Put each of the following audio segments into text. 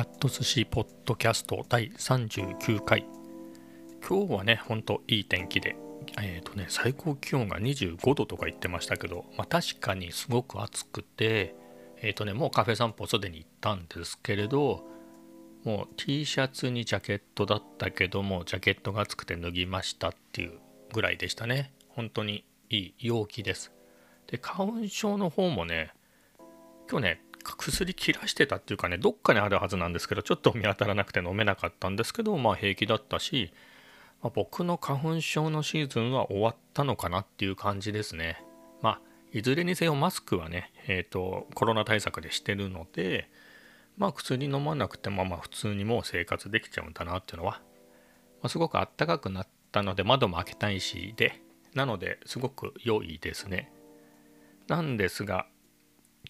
キャット寿司ポッドキャスト第39回。今日はねほんといい天気でえっ、ー、とね最高気温が25度とか言ってましたけど、まあ、確かにすごく暑くてえっ、ー、とねもうカフェ散歩すでに行ったんですけれどもう T シャツにジャケットだったけどもジャケットが暑くて脱ぎましたっていうぐらいでしたね。本当にいい陽気です。で花粉症の方もね今日ね薬切らしてたっていうかねどっかにあるはずなんですけどちょっと見当たらなくて飲めなかったんですけどまあ平気だったし、まあ、僕の花粉症のシーズンは終わったのかなっていう感じですね。まあいずれにせよマスクはねえっ、ー、とコロナ対策でしてるのでまあ薬飲まなくてもまあ普通にもう生活できちゃうんだなっていうのは、まあ、すごくあったかくなったので窓も開けたいしでなのですごく良いですね。なんですが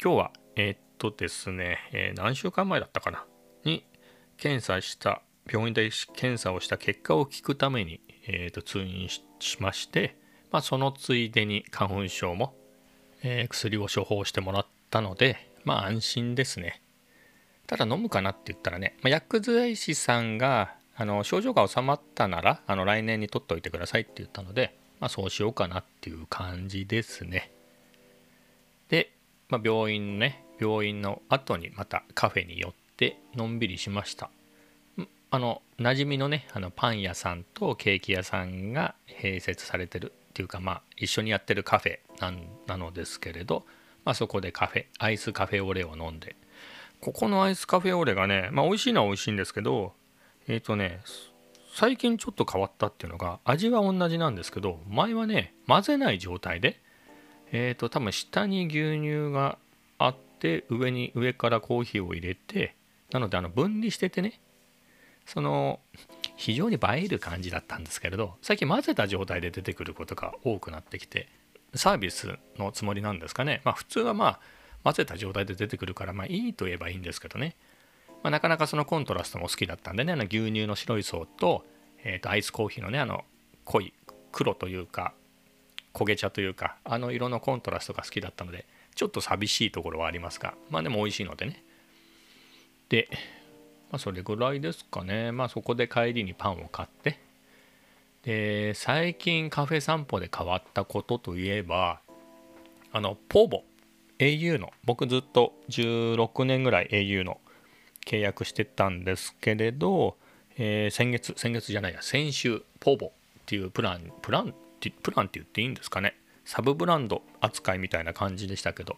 今日はえー、っとですね、えー、何週間前だったかな？に検査した病院で検査をした結果を聞くために、えー、っと通院しまして、まあ、そのついでに花粉症も、え薬を処方してもらったのでまあ安心ですね。ただ飲むかなって言ったらね、まあ、薬剤師さんがあの症状が治まったならあの来年に取っておいてくださいって言ったので、まあ、そうしようかなっていう感じですね。で、まあ、病院ね病院の後にまたカフェに寄ってのんびりしました。あの馴染みのねあのパン屋さんとケーキ屋さんが併設されてるっていうかまあ一緒にやってるカフェなのですけれど、まあ、そこでカフェアイスカフェオレを飲んで。ここのアイスカフェオレがねまあ美味しいのは美味しいんですけどえっ、ー、とね最近ちょっと変わったっていうのが味は同じなんですけど前はね混ぜない状態でえっ、ー、と多分下に牛乳がで上に上からコーヒーを入れてなのであの分離しててねその非常に映える感じだったんですけれど最近混ぜた状態で出てくることが多くなってきてサービスのつもりなんですかね。まあ普通はまあ混ぜた状態で出てくるからまあいいと言えばいいんですけどね、まあ、なかなかそのコントラストも好きだったんでねあの牛乳の白い層と,、えー、とアイスコーヒーのねあの濃い黒というか焦げ茶というかあの色のコントラストが好きだったのでちょっと寂しいところはありますが、まあでも美味しいのでね。で、まあそれぐらいですかね。まあそこで帰りにパンを買って、で、最近カフェ散歩で変わったことといえば、あの、ポーボ、au の、僕ずっと16年ぐらい au の契約してたんですけれど、えー、先月、先月じゃないや、先週、ポーボっていうプラン、プランってプランって言っていいんですかね。サブブランド扱いみたいな感じでしたけど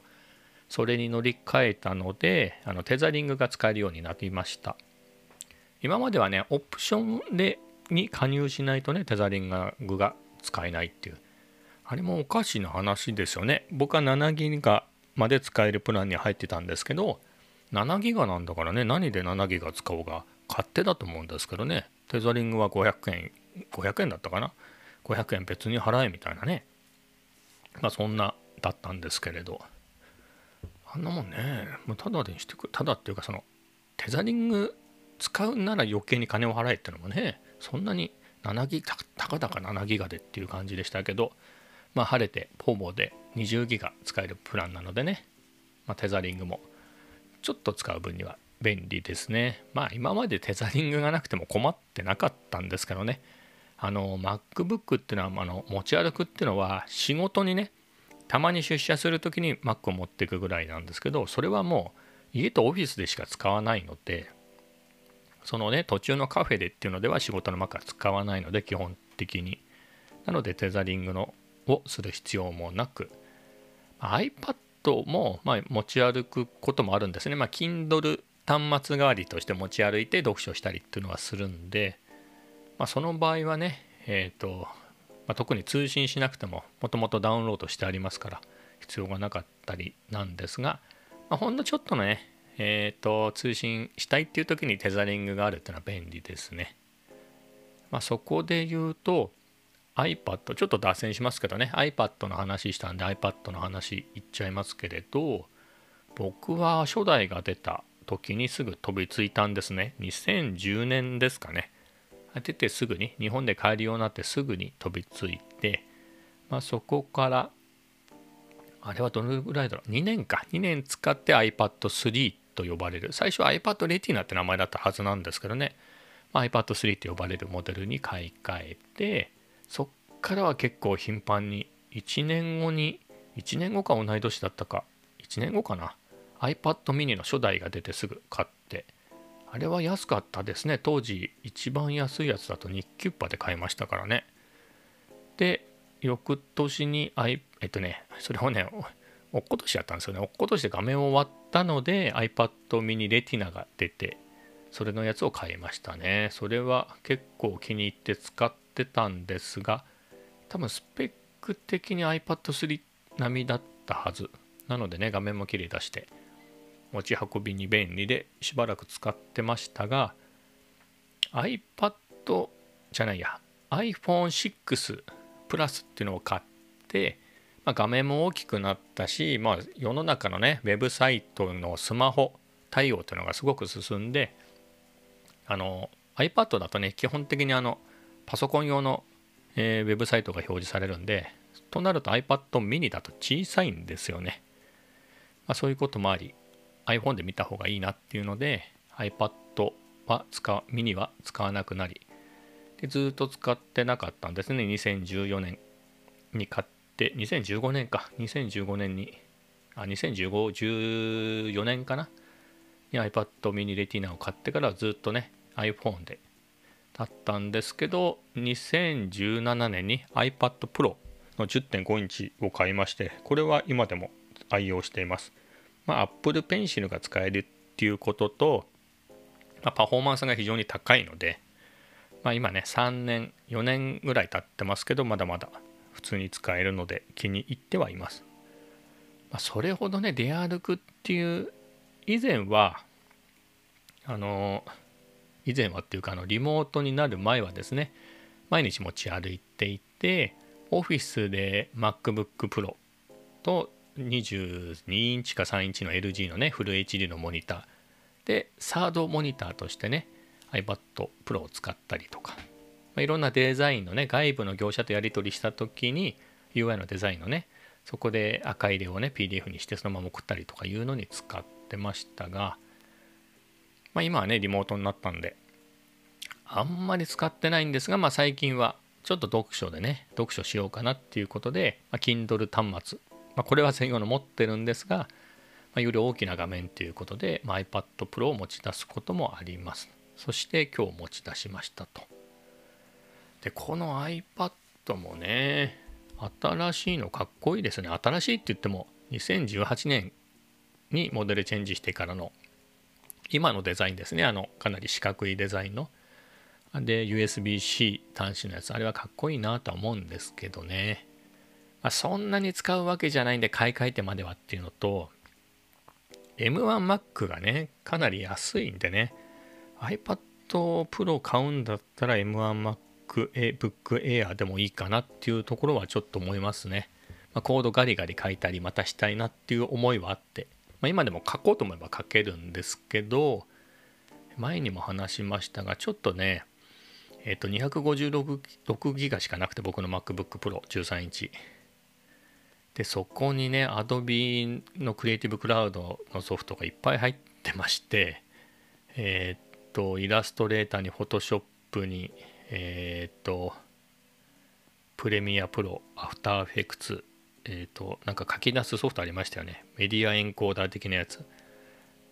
それに乗り換えたのであのテザリングが使えるようになりました。今まではねオプションでに加入しないとねテザリングが使えないっていう。あれもおかしな話ですよね。僕は7ギガまで使えるプランに入ってたんですけど7ギガなんだからね何で7ギガ使おうが勝手だと思うんですけどね。テザリングは500円500円だったかな。500円別に払えみたいなね。まあそんなだったんですけれど。あんなもんね。もうただでにしてくただっていうかそのテザリング使うなら余計に金を払えってのもね。そんなに7ギガたかだか7ギガでっていう感じでしたけど。まあ晴れてポーボで20ギガ使えるプランなのでね、まあ、テザリングも。ちょっと使う分には便利ですね。まあ今までテザリングがなくても困ってなかったんですけどね。あの MacBook っていうのはあの持ち歩くっていうのは仕事にねたまに出社する時に Mac を持っていくぐらいなんですけどそれはもう家とオフィスでしか使わないのでそのね途中のカフェでっていうのでは仕事の Mac は使わないので基本的に。なのでテザリングのをする必要もなく。iPad もま持ち歩くこともあるんですね。まあ Kindle 端末代わりとして持ち歩いて読書したりっていうのはするんでまあ、その場合はね、えーとまあ、特に通信しなくてももともとダウンロードしてありますから必要がなかったりなんですが、まあ、ほんのちょっとのね、えーと、通信したいっていう時にテザリングがあるっていうのは便利ですね。まあ、そこで言うと iPad ちょっと脱線しますけどね iPad の話したんで iPad の話いっちゃいますけれど僕は初代が出た時にすぐ飛びついたんですね2010年ですかね出てすぐに日本で買えるようになってすぐに飛びついて、まあ、そこからあれはどのぐらいだろう？2年か。2年使って iPad3 と呼ばれる。最初は iPad Retina って名前だったはずなんですけどね、まあ、iPad3 と呼ばれるモデルに買い替えてそっからは結構頻繁に1年後に1年後か同い年だったか。1年後かな。iPad mini の初代が出てすぐ買ってあれは安かったですね。当時一番安いやつだと日キュッパで買いましたからね。で翌年に、I、えっとねそれをね 落っことしやったんですよね。落っことして画面を割ったので iPad mini レティナが出てそれのやつを買いましたね。それは結構気に入って使ってたんですが多分スペック的に iPad3 並みだったはず。なのでね画面も綺麗出して。持ち運びに便利でしばらく使ってましたが iPad じゃないや iPhone6 プラスっていうのを買って、まあ、画面も大きくなったし、まあ、世の中のねウェブサイトのスマホ対応っていうのがすごく進んであの iPad だとね基本的にあのパソコン用の、えー、ウェブサイトが表示されるんでとなると iPad mini だと小さいんですよね、まあ、そういうこともあり。iPhone で見た方がいいなっていうので iPad は使うミニは使わなくなりでずっと使ってなかったんですね。2014年に買って2015年か。2015年にあ201514年かな。に iPad mini Retina を買ってからずっとね iPhone でだったんですけど2017年に iPad Pro の10.5インチを買いましてこれは今でも愛用しています。まあ、Apple Pencil が使えるっていうことと、まあ、パフォーマンスが非常に高いので、まあ、今ね3年4年ぐらい経ってますけどまだまだ普通に使えるので気に入ってはいます、まあ、それほどね出歩くっていう以前はあの以前はっていうかあのリモートになる前はですね毎日持ち歩いていてオフィスで MacBook Pro と22インチか3インチの LG のねフル HD のモニター。でサードモニターとしてね iPad Pro を使ったりとか、まあ、いろんなデザインのね外部の業者とやり取りした時に UI のデザインのねそこで赤入れをね PDF にしてそのまま送ったりとかいうのに使ってましたが、まあ、今はねリモートになったんであんまり使ってないんですが、まあ、最近はちょっと読書でね読書しようかなっていうことで、まあ、Kindle 端末まあ、これは専用の持ってるんですが、まあ、より大きな画面ということで、まあ、iPad Pro を持ち出すこともあります。そして今日持ち出しましたと。で、この iPad もね、新しいのかっこいいですね。新しいって言っても2018年にモデルチェンジしてからの今のデザインですね。あのかなり四角いデザインの。で、USB-C 端子のやつ、あれはかっこいいなとは思うんですけどね。まあ、そんなに使うわけじゃないんで買い替えてまではっていうのと M1Mac がねかなり安いんでね iPad Pro 買うんだったら M1Mac Book Air でもいいかなっていうところはちょっと思いますね、まあ、コードガリガリ書いたりまたしたいなっていう思いはあって、まあ、今でも書こうと思えば書けるんですけど前にも話しましたがちょっとねえっ、と256ギガしかなくて僕の MacBook Pro 13インチ。でそこにね Adobe の Creative Cloud のソフトがいっぱい入ってましてえー、っとイラストレーターに Photoshop にえー、っと Premiere Pro After Effects えー、っとなんか書き出すソフトありましたよね。 Media Encoder 的なやつ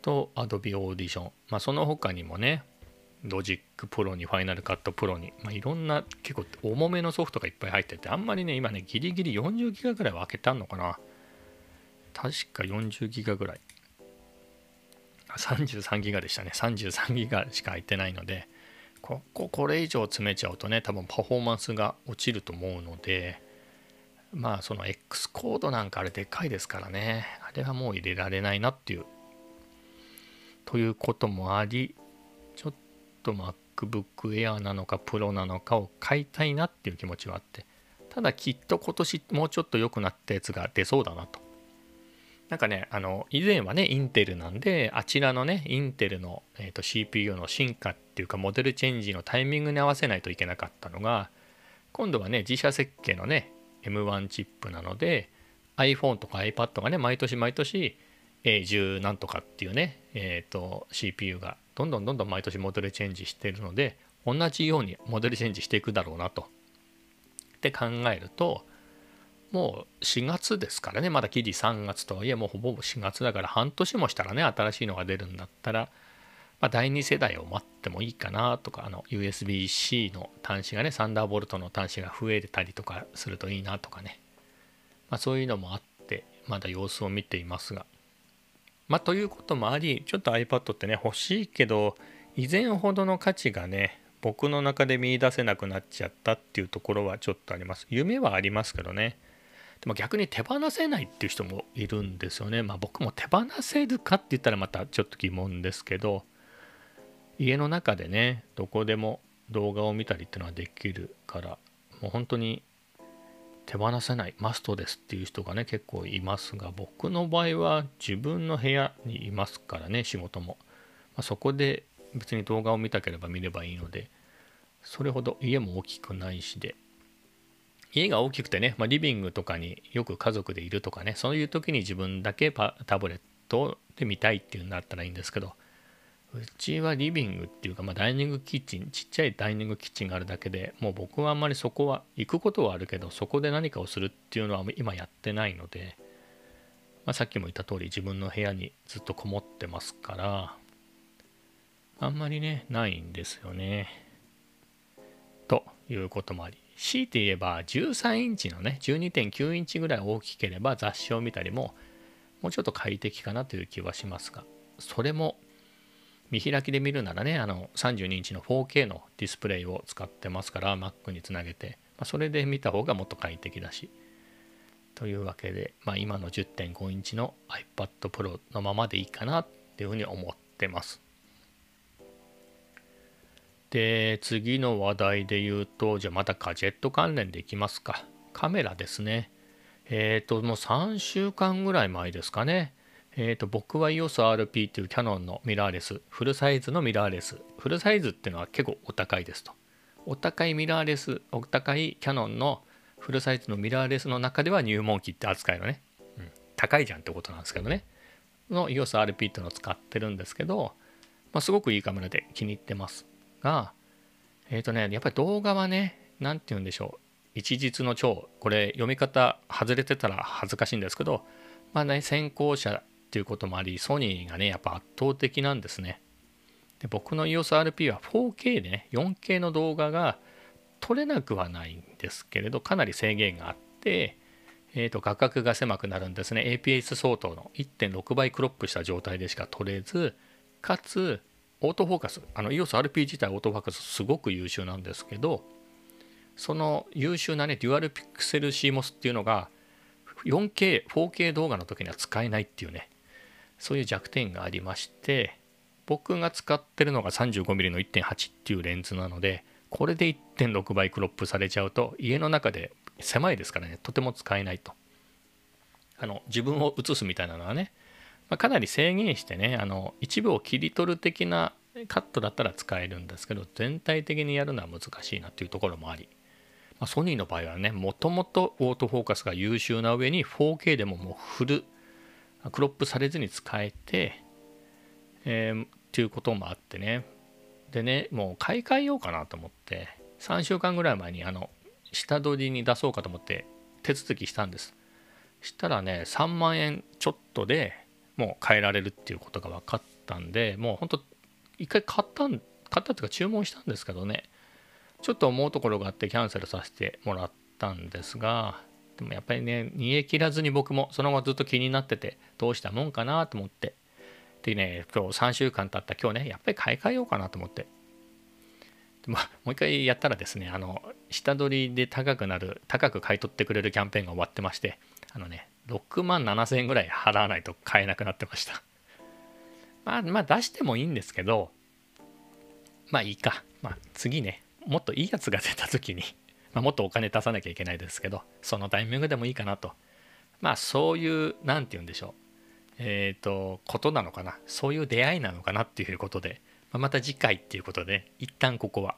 と Adobe Audition まあその他にもね Logic Pro に Final Cut Pro に、まあ、いろんな結構重めのソフトがいっぱい入っててあんまりね今ねギリギリ40ギガぐらいは開けたのかな。確か40ギガぐらい。33ギガでしたね。33ギガしか入ってないのでこここれ以上詰めちゃうとね多分パフォーマンスが落ちると思うのでまあその X コードなんかあれでかいですからね。あれはもう入れられないなっていう。ということもありと MacBook Air なのか Pro なのかを買いたいなっていう気持ちはあってただきっと今年もうちょっと良くなったやつが出そうだなと。なんかねあの以前はねインテルなんであちらのねインテルの、えーと、CPU の進化っていうかモデルチェンジのタイミングに合わせないといけなかったのが今度はね自社設計のね M1 チップなので iPhone とか iPad がね毎年毎年 A10 なんとかっていうね、えーと、CPU がどんどんどんどん毎年モデルチェンジしているので同じようにモデルチェンジしていくだろうなと。って考えるともう4月ですからねまだ記事3月とはいえもうほぼ4月だから半年もしたらね新しいのが出るんだったら、まあ、第2世代を待ってもいいかなとかあの USB-C の端子がねサンダーボルトの端子が増えたりとかするといいなとかね、まあ、そういうのもあってまだ様子を見ていますがまあということもありちょっと iPad ってね欲しいけど以前ほどの価値がね僕の中で見いだせなくなっちゃったっていうところはちょっとあります夢はありますけどねでも逆に手放せないっていう人もいるんですよね。まあ僕も手放せるかって言ったらまたちょっと疑問ですけど、家の中でね、どこでも動画を見たりっていうのはできるから、もう本当に手放せない、マストですっていう人がね、結構いますが、僕の場合は自分の部屋にいますからね、仕事も。まあ、そこで別に動画を見たければ見ればいいので、それほど家も大きくないしで、家が大きくてね、まあ、リビングとかによく家族でいるとかねそういう時に自分だけタブレットで見たいっていうんだったらいいんですけどうちはリビングっていうか、まあ、ダイニングキッチンちっちゃいダイニングキッチンがあるだけでもう僕はあんまりそこは行くことはあるけどそこで何かをするっていうのは今やってないので、まあ、さっきも言った通り自分の部屋にずっとこもってますからあんまりねないんですよね。ということもあり強いて言えば13インチのね12.9インチぐらい大きければ雑誌を見たりももうちょっと快適かなという気はしますがそれも見開きで見るならねあの32インチの 4K のディスプレイを使ってますから Mac につなげて、まあ、それで見た方がもっと快適だし。というわけで、まあ、今の10.5インチの iPad Pro のままでいいかなっていうふうに思ってます。で次の話題で言うとじゃあまたガジェット関連でいきますか。カメラですね。えっ、ー、ともう3週間ぐらい前ですかね。えっ、ー、と僕は EOSRP っていうキャノンのミラーレスフルサイズのミラーレス。フルサイズっていうのは結構お高いですと。お高いミラーレスお高いキャノンのフルサイズのミラーレスの中では入門機って扱いのね、うん、高いじゃんってことなんですけどね。の EOSRP っていうのを使ってるんですけど、まあ、すごくいいカメラで気に入ってますが、えっ、ー、とね、やっぱり動画はね、何て言うんでしょう。一日の長、これ読み方外れてたら恥ずかしいんですけど、まあね、先行者っていうこともあり、ソニーがね、やっぱ圧倒的なんですね。で僕の EOSRP は 4K でね、4K の動画が撮れなくはないんですけれど、かなり制限があって、えー、と画角が狭くなるんですね。APS 相当の1.6倍クロップした状態でしか撮れず、かつオートフォーカスあの EOSRP 自体オートフォーカスすごく優秀なんですけどその優秀なねデュアルピクセル CMOS っていうのが 4K、4K 動画の時には使えないっていうねそういう弱点がありまして僕が使ってるのが 35mm の1.8っていうレンズなのでこれで1.6倍クロップされちゃうと家の中で狭いですからねとても使えないと。あの自分を映すみたいなのはねまあ、かなり制限してねあの一部を切り取る的なカットだったら使えるんですけど全体的にやるのは難しいなっていうところもあり、まあ、ソニーの場合はねもともとオートフォーカスが優秀な上に 4K でももうフルクロップされずに使えて、えー、っていうこともあってね。でねもう買い替えようかなと思って3週間ぐらい前にあの下取りに出そうかと思って手続きしたんです。したらね3万円ちょっとでもう変えられるっていうことが分かったんでもうほんと一回買ったん買ったっていうか注文したんですけどね。ちょっと思うところがあってキャンセルさせてもらったんですがでもやっぱりね煮え切らずに僕もその後ずっと気になっててどうしたもんかなと思ってでね今日3週間経った今日ねやっぱり買い替えようかなと思ってでももう一回やったらですねあの下取りで高くなる高く買い取ってくれるキャンペーンが終わってましてあのね6万7000円ぐらい払わないと買えなくなってました。まあ、まあ出してもいいんですけど、まあいいか。まあ次ね、もっといいやつが出た時に、まあ、もっとお金出さなきゃいけないですけど、そのタイミングでもいいかなと。まあそういう、何て言うんでしょう。えっ、ー、と、ことなのかな。そういう出会いなのかなっていうことで、まあ、また次回っていうことで、一旦ここは。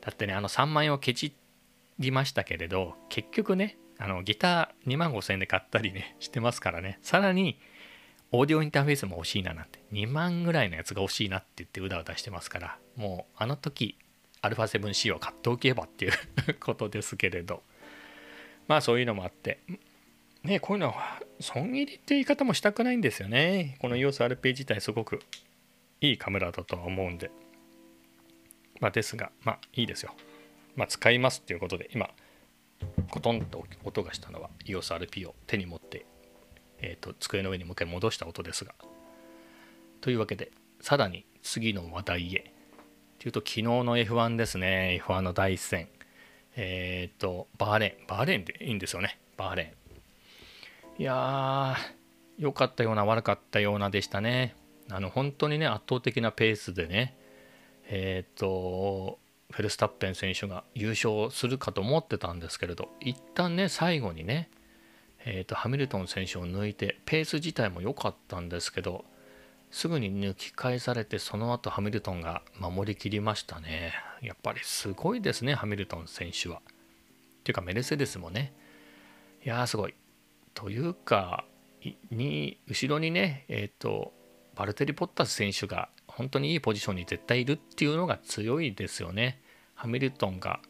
だってね、あの3万円をケチりましたけれど、結局ね、あのギター2万5000円で買ったりねしてますからねさらにオーディオインターフェースも欲しいななんて2万ぐらいのやつが欲しいなって言ってうだうだしてますからもうあの時 α7C を買っておけばっていうことですけれどまあそういうのもあってねこういうのは損切りって言い方もしたくないんですよねこの EOSRP 自体すごくいいカメラだとは思うんでまあですがまあいいですよまあ使いますっていうことで今コトンと音がしたのは EOSRP を手に持ってえーと、机の上にもう一回戻した音ですが。というわけで、さらに次の話題へ。というと、昨日の F1 ですね。F1 の第一戦。えっ、ー、と、バーレーン。バーレーンでいいんですよね。バーレーン。いやー、良かったような悪かったようなでしたね。あの、本当にね、圧倒的なペースでね、えっ、ー、と、フェルスタッペン選手が優勝するかと思ってたんですけれど、一旦ね、最後にね、えーと、ハミルトン選手を抜いてペース自体も良かったんですけどすぐに抜き返されてその後ハミルトンが守りきりましたね。やっぱりすごいですねハミルトン選手は。っていうかメルセデスもね。いやーすごい。というかに後ろにねえっ、ー、とバルテリ・ポッタス選手が本当にいいポジションに絶対いるっていうのが強いですよね。ハミルトンが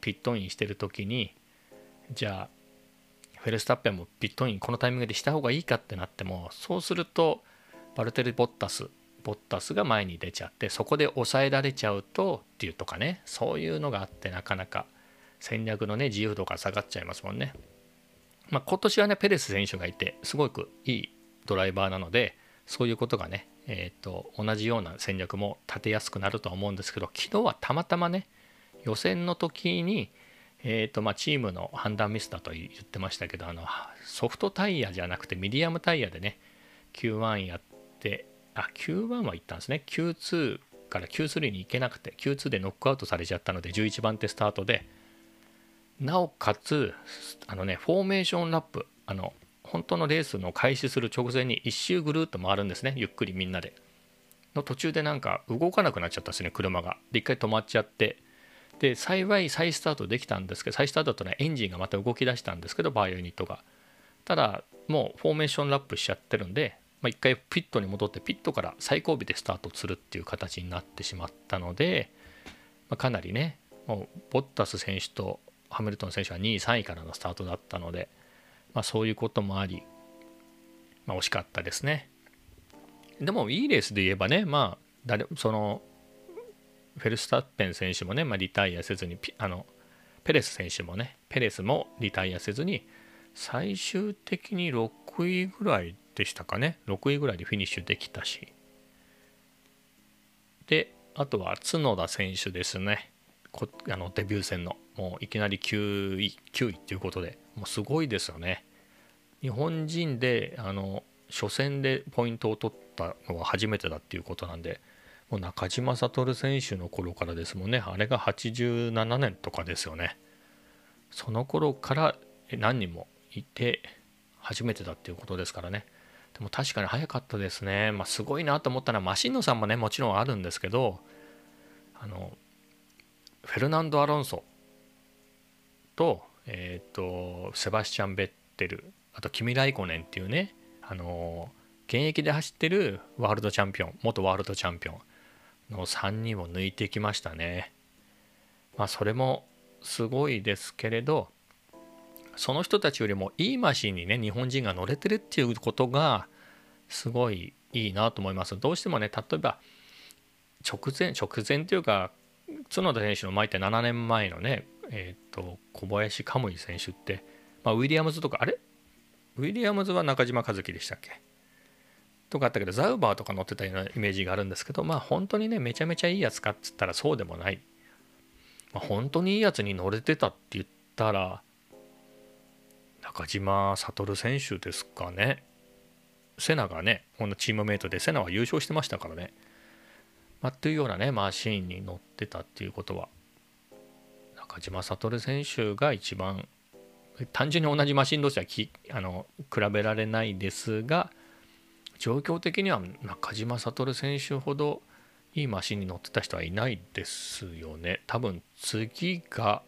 ピットインしてる時にじゃあフェルスタッペンもピットインこのタイミングでした方がいいかってなってもそうするとバルテル・ボッタスボッタスが前に出ちゃってそこで抑えられちゃうとっていうとかねそういうのがあってなかなか戦略のね自由度が下がっちゃいますもんね。まあ、今年はねペレス選手がいてすごくいいドライバーなのでそういうことがね、えーと、と同じような戦略も立てやすくなるとは思うんですけど昨日はたまたまね予選の時にえーとまあ、チームの判断ミスだと言ってましたけどあのソフトタイヤじゃなくてミディアムタイヤでね Q1 やってあ Q1 は行ったんですね。Q2 から Q3 に行けなくて Q2 でノックアウトされちゃったので11番手スタートで。なおかつあのねフォーメーションラップあの本当のレースの開始する直前に1周ぐるっと回るんですね。ゆっくりみんなで。の途中でなんか動かなくなっちゃったんですね車が。で一回止まっちゃって。で幸い再スタートできたんですけど再スタートだとねエンジンがまた動き出したんですけどバーユニットが。ただもうフォーメーションラップしちゃってるんで、まあ、一回ピットに戻ってピットから最後尾でスタートするっていう形になってしまったので、まあ、かなりねもうボッタス選手とハミルトン選手は2位3位からのスタートだったので、まあ、そういうこともあり、まあ、惜しかったですね。でもいいレースで言えばねまあ誰そのフェルスタッペン選手もね、まあ、リタイアせずにあのペレス選手もねペレスもリタイアせずに最終的に6位ぐらいでしたかね。6位ぐらいでフィニッシュできたし。であとは角田選手ですね。こあのデビュー戦の。もういきなり9位9位っていうことで。もうすごいですよね。日本人であの初戦でポイントを取ったのは初めてだっていうことなんで。もう中島悟選手の頃からですもんね。あれが87年とかですよね。その頃から何人もいて初めてだっていうことですからねでも確かに早かったですね、まあ、すごいなと思ったのはマシンノさんもねもちろんあるんですけどあのフェルナンド・アロンソと,、えーと、セバスチャン・ベッテルあとキミ・ライコネンっていうねあの現役で走ってるワールドチャンピオン元ワールドチャンピオンの3人を抜いてきましたね。まあそれもすごいですけれどその人たちよりもいいマシンにね日本人が乗れてるっていうことがすごいいいなと思います。どうしてもね例えば直前直前というか角田選手の前って7年前のねえっ、ー、と小林カムイ選手って、まあ、ウィリアムズとかあれ？ウィリアムズは中島和樹でしたっけ？とかあったけどザウバーとか乗ってたようなイメージがあるんですけどまあ本当にねめちゃめちゃいいやつかっつったらそうでもない、まあ、本当にいいやつに乗れてたって言ったら中島悟選手ですかねセナがねこのチームメイトでセナは優勝してましたからねまあ、というようなねマシーンに乗ってたっていうことは中島悟選手が一番単純に同じマシン同士はきあの比べられないですが状況的には中島悟選手ほどいいマシンに乗ってた人はいないですよね。多分次が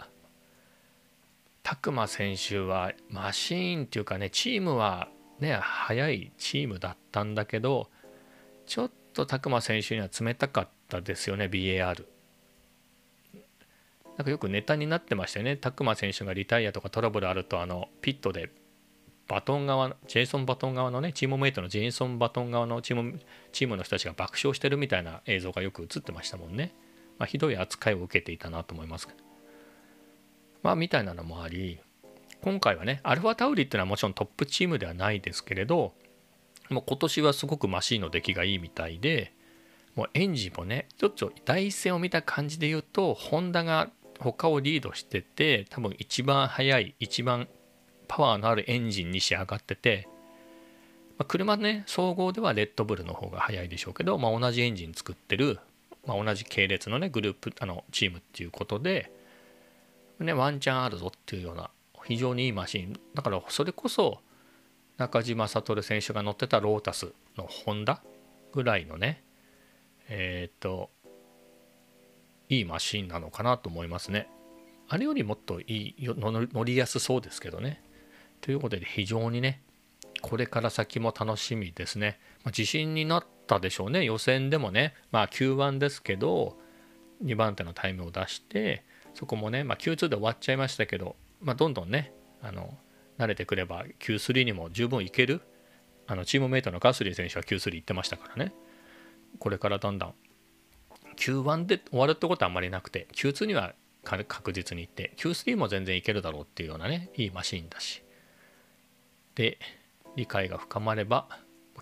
拓磨選手はマシーンっていうかねチームはね速いチームだったんだけどちょっと拓磨選手には冷たかったですよね BAR。なんかよくネタになってましたよね拓磨選手がリタイアとかトラブルあるとあのピットでバトン側ジェイソン・バトン側のねチームメイトのジェイソン・バトン側のチームチームの人たちが爆笑してるみたいな映像がよく映ってましたもんね。まあ、ひどい扱いを受けていたなと思いますけど。まあみたいなのもあり今回はねアルファタウリっていうのはもちろんトップチームではないですけれどもう今年はすごくマシンの出来がいいみたいでもうエンジンもねちょっと第一線を見た感じで言うとホンダが他をリードしてて多分一番速い一番パワーのあるエンジンに仕上がってて、まあ、車ね総合ではレッドブルの方が速いでしょうけど、まあ、同じエンジン作ってる、まあ、同じ系列のねグループあのチームっていうことで、ね、ワンチャンあるぞっていうような非常にいいマシン。だからそれこそ中島悟選手が乗ってたロータスのホンダぐらいのねえっ、といいマシンなのかなと思いますね。あれよりもっといい乗りやすそうですけどね。ということで非常にねこれから先も楽しみですね、まあ、自信になったでしょうね。予選でもね。まあ Q1 ですけど2番手のタイムを出してそこもね、まあ、Q2 で終わっちゃいましたけど、まあ、どんどんねあの慣れてくれば Q3 にも十分いけるあのチームメイトのガスリー選手は Q3 行ってましたからね。これからだんだん。Q1 で終わるってことはあんまりなくて Q2 には確実に行って Q3 も全然いけるだろうっていうようなねいいマシンだし。で理解が深まれば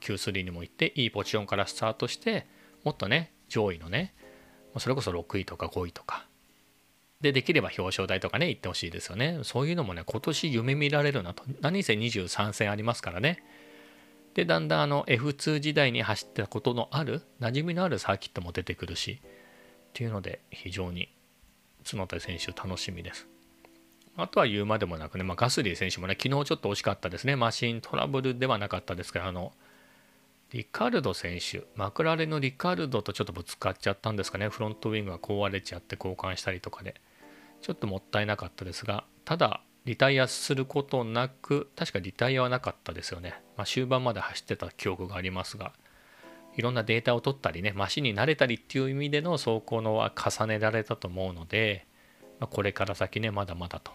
Q3 にも行っていいポジションからスタートしてもっとね上位のねそれこそ6位とか5位とかでできれば表彰台とかね行ってほしいですよねそういうのもね今年夢見られるなと何せ23戦ありますからねでだんだんあの F2 時代に走ったことのある馴染みのあるサーキットも出てくるしっていうので非常に角田選手楽しみですあとは言うまでもなくね、まあ、ガスリー選手もね、昨日ちょっと惜しかったですね。マシントラブルではなかったですけど、あの、リカルド選手、マクラレのリカルドとちょっとぶつかっちゃったんですかね。フロントウィングが壊れちゃって交換したりとかで。ちょっともったいなかったですが、ただ、リタイアすることなく、確かリタイアはなかったですよね。まあ、終盤まで走ってた記憶がありますが、いろんなデータを取ったりね、マシンに慣れたりっていう意味での走行のは重ねられたと思うので、まあ、これから先ね、まだまだと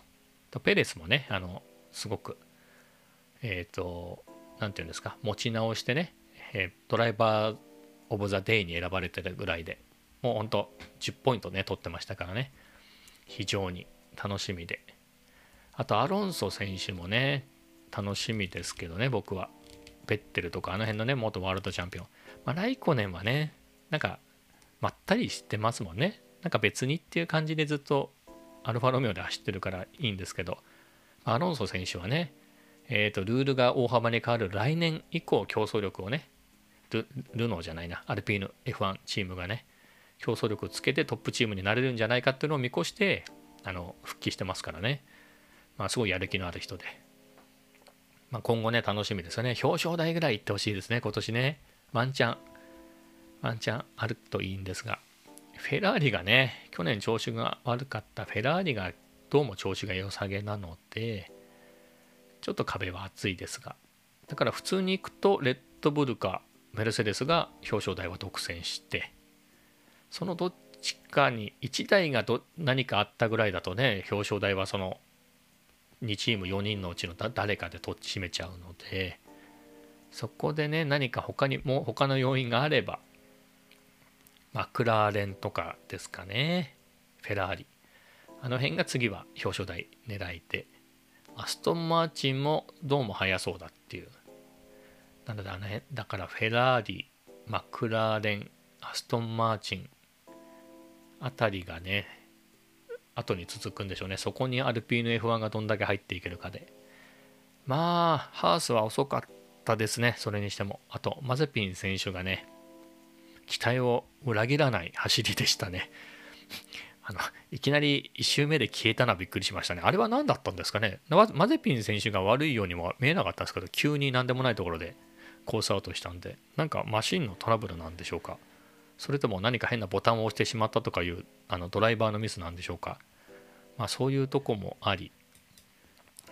ペレスもねあのすごくえっ、ー、と何て言うんですか持ち直してね、えドライバー・オブ・ザ・デイに選ばれてるぐらいでもうほんと10ポイントね取ってましたからね非常に楽しみで。あとアロンソ選手もね楽しみですけどね僕は。ベッテルとかあの辺のね元ワールドチャンピオン、まあ、ライコネンはねなんかまったりしてますもんね。なんか別にっていう感じでずっとアルファロメオで走ってるからいいんですけど、アロンソ選手はね、えーと、ルールが大幅に変わる来年以降競争力をねル、ルノーじゃないな、アルピーヌ F1 チームがね、競争力をつけてトップチームになれるんじゃないかっていうのを見越して、あの復帰してますからね、まあ、すごいやる気のある人で、まあ、今後ね、楽しみですよね。表彰台ぐらい行ってほしいですね、今年ね。ワンチャン、ワンチャンあるといいんですが、フェラーリがね、去年調子が悪かった。フェラーリがどうも調子が良さげなので、ちょっと壁は厚いですが、だから普通に行くと、レッドブルかメルセデスが表彰台を独占して、そのどっちかに1台がど何かあったぐらいだとね、表彰台はその2チーム4人のうちの誰かで取っちめちゃうので、そこでね、何か他にも他の要因があれば、マクラーレンとかですかね。フェラーリ。あの辺が次は表彰台狙いで。アストン・マーチンもどうも速そうだっていう。なので、ね、だからフェラーリ、マクラーレン、アストン・マーチンあたりがね、後に続くんでしょうね。そこにアルピーヌ F1 がどんだけ入っていけるかで。まあ、ハースは遅かったですね。それにしても。あと、マゼピン選手がね、期待を裏切らない走りでしたね。あのいきなり1周目で消えたのはびっくりしましたね。あれは何だったんですかねマゼピン選手が悪いようにも見えなかったんですけど、急に何でもないところでコースアウトしたんで、なんかマシンのトラブルなんでしょうかそれとも何か変なボタンを押してしまったとかいうあのドライバーのミスなんでしょうか。まあそういうとこもあり、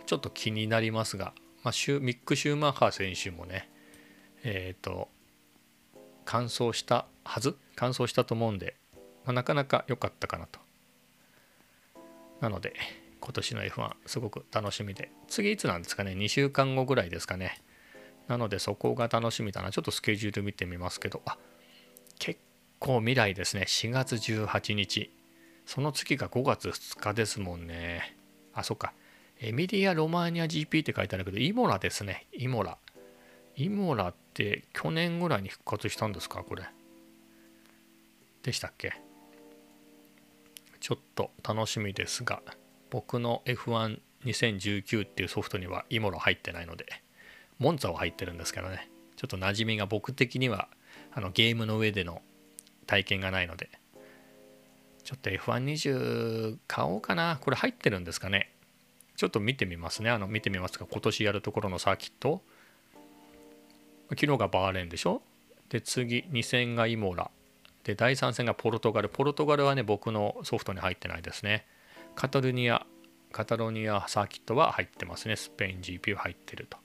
ちょっと気になりますが、まあ、シュミック・シューマッハ選手もねえっ、ー、と完走したはず完走したと思うんで、まあ、なかなか良かったかなと。なので今年の F1 すごく楽しみで次いつなんですかね？2週間後ぐらいですかね。なのでそこが楽しみだな。ちょっとスケジュール見てみますけどあ結構未来ですね。4月18日。その次が5月2日ですもんね。あそっか。エミリア・ロマーニア GP って書いてあるけどイモラですね。イモラ。イモラって去年ぐらいに復活したんですか？これ。でしたっけ？ちょっと楽しみですが僕の F12019 っていうソフトにはイモラ入ってないのでモンツァは入ってるんですけどね。ちょっと馴染みが僕的にはあのゲームの上での体験がないので。ちょっと F120 買おうかな。これ入ってるんですかね。ちょっと見てみますね。あの見てみますか。今年やるところのサーキット。昨日がバーレンでしょ。で次2戦がイモラ。で第3戦がポルトガル。ポルトガルはね僕のソフトに入ってないですね。カタルニアカタロニアサーキットは入ってますね。スペイン GP は入ってると。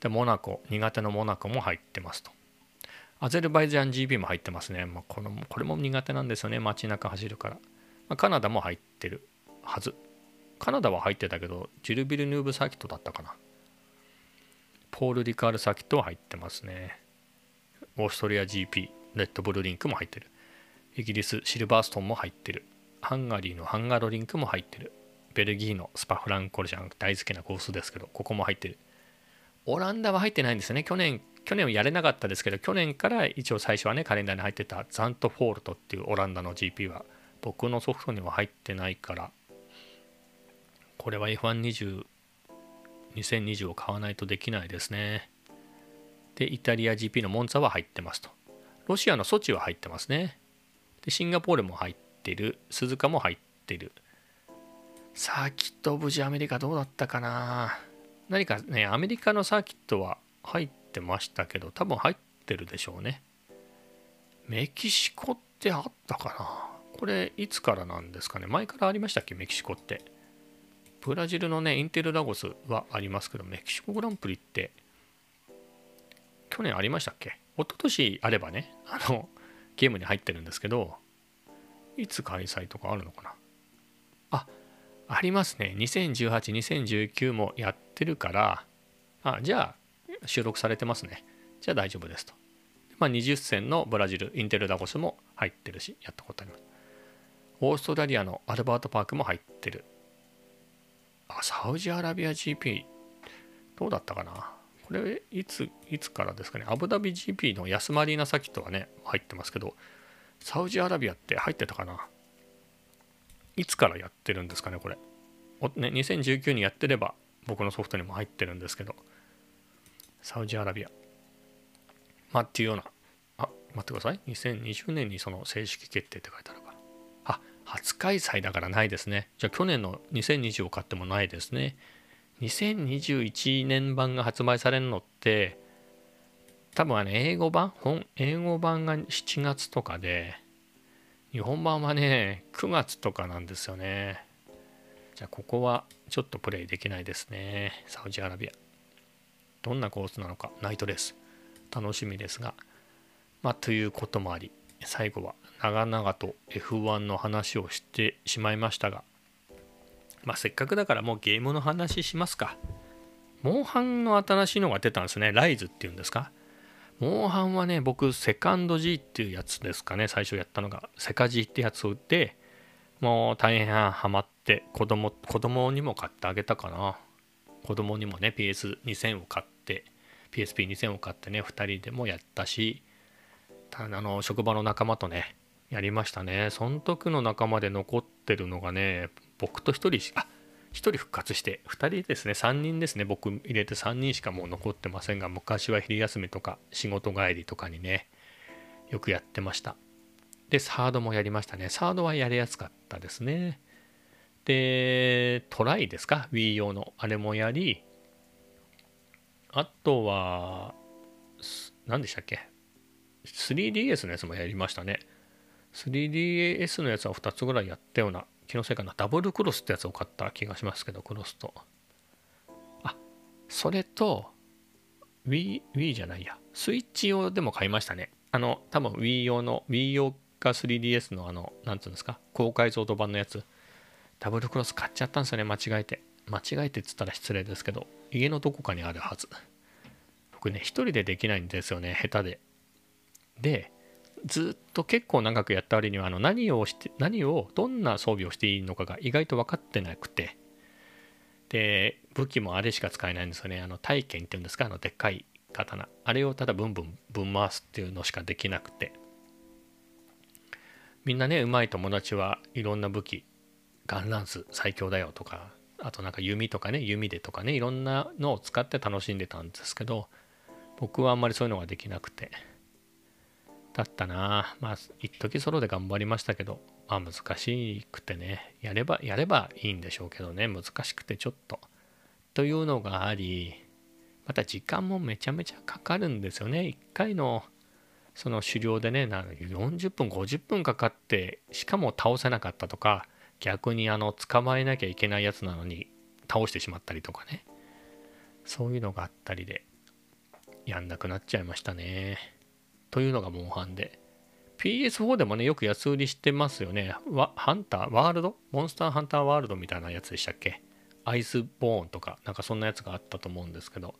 でモナコ苦手のモナコも入ってますと。アゼルバイジャン GP も入ってますね、まあ、このこれも苦手なんですよね。街中走るから、まあ、カナダも入ってるはず。カナダは入ってたけどジルビルヌーブサーキットだったかな。ポール・リカールサーキットは入ってますね。オーストリア GP レッドブルリンクも入ってる。イギリスシルバーストンも入ってる。ハンガリーのハンガロリンクも入ってる。ベルギーのスパフランコルシャン大好きなコースですけどここも入ってる。オランダは入ってないんですね。去年去年はやれなかったですけど去年から一応最初はねカレンダーに入ってたザントフォールトっていうオランダの GP は僕のソフトには入ってないからこれは F120 2020を買わないとできないですね。でイタリア GP のモンツァは入ってますと。ロシアのソチは入ってますね。でシンガポールも入ってる。鈴鹿も入ってる。サーキット・オブ・ジ・アメリカどうだったかな。何かねアメリカのサーキットは入ってましたけど多分入ってるでしょうね。メキシコってあったかな？これいつからなんですかね？前からありましたっけ？メキシコって。ブラジルのねインテルラゴスはありますけどメキシコグランプリって去年ありましたっけ？一昨年あればねあのゲームに入ってるんですけどいつ開催とかあるのかな？あありますね。2018、2019もやってるから。あじゃあ収録されてますね。じゃあ大丈夫ですと、まあ、20戦のブラジルインテルダゴスも入ってるしやったことあります。オーストラリアのアルバートパークも入ってる。あサウジアラビア GP どうだったかな。これいついつからですかね。アブダビ GP のヤスマリーナサキットはね入ってますけどサウジアラビアって入ってたかな。いつからやってるんですかねこれ。ね、2019にやってれば僕のソフトにも入ってるんですけど、サウジアラビア。まあっていうような、あ、待ってください。2020年にその正式決定って書いてあるから。あ、初開催だからないですね。じゃあ去年の2020を買ってもないですね。2021年版が発売されるのって、多分あの英語版？本英語版が7月とかで日本版はね9月とかなんですよねじゃあここはちょっとプレイできないですねサウジアラビアどんなコースなのかナイトレース楽しみですがまあということもあり最後は長々と F1 の話をしてしまいましたがまあせっかくだからもうゲームの話しますか。モンハンの新しいのが出たんですね。ライズっていうんですか。モンハンはね僕セカンド G っていうやつですかね。最初やったのが。セカ G ってやつを売ってもう大変ハマって子供子供にも買ってあげたかな。子供にもね PS2000 を買って PSP2000 を買ってね2人でもやったしたあの職場の仲間とねやりましたね。その時の仲間で残ってるのがね僕と1人あ1人復活して2人ですね。3人ですね。僕入れて3人しかもう残ってませんが昔は昼休みとか仕事帰りとかにねよくやってました。でサードもやりましたね。サードはやりやすかったですね。でトライですか？Wii 用の。あれもやりあとは何でしたっけ？3DS のやつもやりましたね。3DS のやつは2つぐらいやったような気のせいかな。ダブルクロスってやつを買った気がしますけどクロスと。あそれと Wii, Wii じゃないや。スイッチ用でも買いましたね。あの多分 Wii 用の Wii 用か 3DS のあのなんつうんですか？高解像度版のやつ。ダブルクロス買っちゃったんですよね。間違えて。間違えてっつったら失礼ですけど家のどこかにあるはず。僕ね一人でできないんですよね下手で。でずっと結構長くやった割にはあの何をして何をどんな装備をしていいのかが意外と分かってなくて。で武器もあれしか使えないんですよね。あの体験っていうんですか？あのでっかい刀。あれをただブンブンぶん回すっていうのしかできなくて。みんなねうまい友達はいろんな武器ガンランス最強だよとかあとなんか弓とかね弓でとかねいろんなのを使って楽しんでたんですけど僕はあんまりそういうのができなくて。だったな。まあ一時ソロで頑張りましたけどまあ難しくてね。やればやればいいんでしょうけどね。難しくてちょっと。というのがありまた時間もめちゃめちゃかかるんですよね。1回のその狩猟でね40分50分かかってしかも倒せなかったとか逆にあの捕まえなきゃいけないやつなのに倒してしまったりとかね。そういうのがあったりでやんなくなっちゃいましたね。というのがモンハンで。PS4 でもねよく安売りしてますよね。ハンターワールド？モンスターハンターワールドみたいなやつでしたっけ？アイスボーンとかなんかそんなやつがあったと思うんですけど。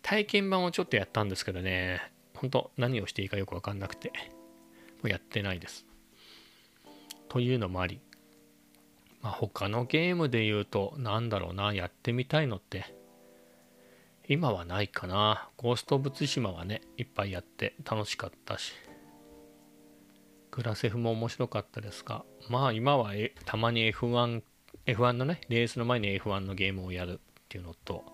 体験版をちょっとやったんですけどね。本当何をしていいかよく分かんなくて。もうやってないです。というのもあり。まあ、他のゲームで言うと、なんだろうな、やってみたいのって、今はないかな。ゴースト・ブ・ツシマはね、いっぱいやって楽しかったし、グラセフも面白かったですが、まあ今は、たまに F1、F1 のね、レースの前に F1 のゲームをやるっていうのと、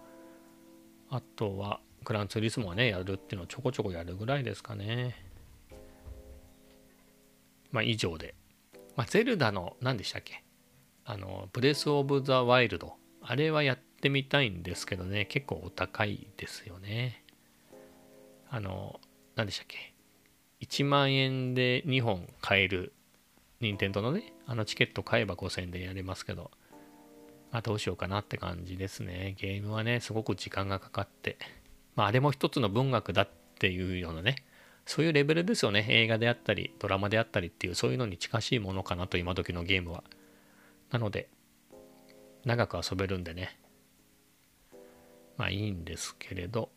あとは、グランツーリスモはね、やるっていうのをちょこちょこやるぐらいですかね。まあ以上で。まあ、ゼルダの、何でしたっけ？あの、ブレス・オブ・ザ・ワイルド。あれはやってみたいんですけどね、結構お高いですよね。あの、何でしたっけ ?1 万円で2本買える、任天堂のね、あのチケット買えば5000円でやれますけど、あ、どうしようかなって感じですね。ゲームはね、すごく時間がかかって、まあ、あれも一つの文学だっていうようなね、そういうレベルですよね。映画であったり、ドラマであったりっていう、そういうのに近しいものかなと、今時のゲームは。なので、長く遊べるんでね、まあいいんですけれど、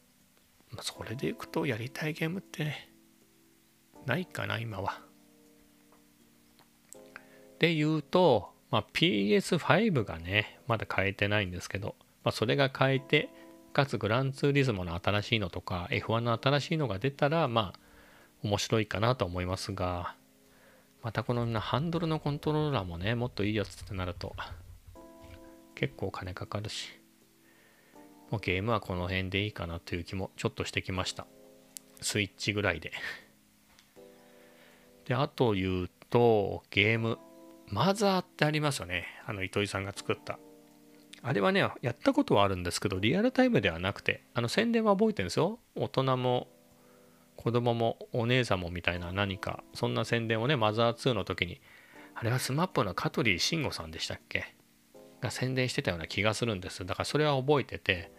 それでいくとやりたいゲームってないかな、今は。で言うと、まあ、PS5 がね、まだ変えてないんですけど、まあ、それが変えて、かつグランツーリズムの新しいのとか F1 の新しいのが出たら、まあ、面白いかなと思いますが、またこのハンドルのコントローラーもね、もっといいやつってなると、結構金かかるし、もうゲームはこの辺でいいかなという気もちょっとしてきました。スイッチぐらいで。で、あと言うと、ゲーム、マザーってありますよね。あの、糸井さんが作った。あれはね、やったことはあるんですけど、リアルタイムではなくて、あの宣伝は覚えてるんですよ。大人も子供もお姉さんもみたいな何かそんな宣伝をねマザー2の時にあれは SMAP の香取慎吾さんでしたっけ？が宣伝してたような気がするんです。だからそれは覚えてて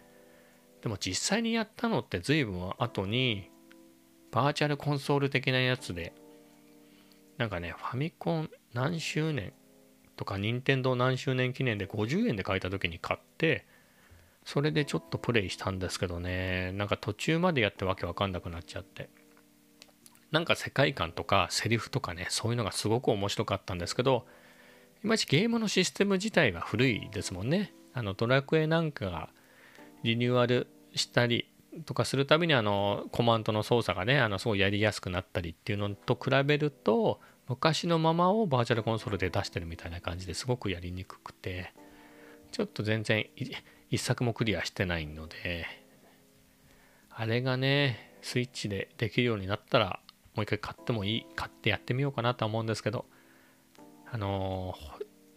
でも実際にやったのって随分後にバーチャルコンソール的なやつでなんかねファミコン何周年とか任天堂何周年記念で50円で買えた時に買ってそれでちょっとプレイしたんですけどね、なんか途中までやってわけわかんなくなっちゃって。なんか世界観とかセリフとかね、そういうのがすごく面白かったんですけど、いまいちゲームのシステム自体が古いですもんね。あのドラクエなんかがリニューアルしたりとかするたびにあのコマンドの操作がね、あのすごいやりやすくなったりっていうのと比べると、昔のままをバーチャルコンソールで出してるみたいな感じですごくやりにくくて、ちょっと全然一作もクリアしてないので、あれがね、スイッチでできるようになったら、もう一回買ってもいい、買ってやってみようかなと思うんですけど、あの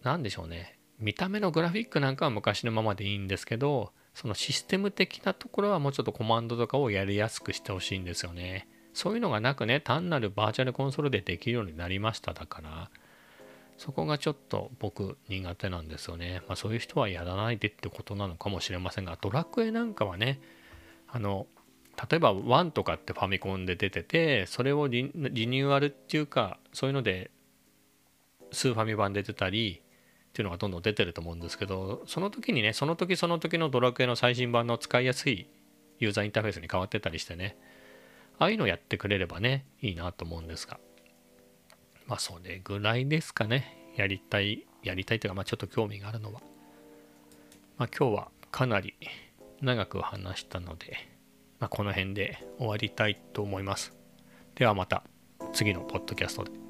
ー、なんでしょうね。見た目のグラフィックなんかは昔のままでいいんですけど、そのシステム的なところはもうちょっとコマンドとかをやりやすくしてほしいんですよね。そういうのがなくね、単なるバーチャルコンソールでできるようになりましただから、そこがちょっと僕苦手なんですよね。まあそういう人はやらないでってことなのかもしれませんが、ドラクエなんかはね、あの、例えば1とかってファミコンで出てて、それをリニューアルっていうか、そういうのでスーファミ版で出たりっていうのがどんどん出てると思うんですけどその時にねその時その時のドラクエの最新版の使いやすいユーザーインターフェースに変わってたりしてねああいうのやってくれればねいいなと思うんですがまあそれぐらいですかね。やりたいやりたいというかまあちょっと興味があるのは。まあ今日はかなり長く話したので、まあ、この辺で終わりたいと思います。ではまた次のポッドキャストで。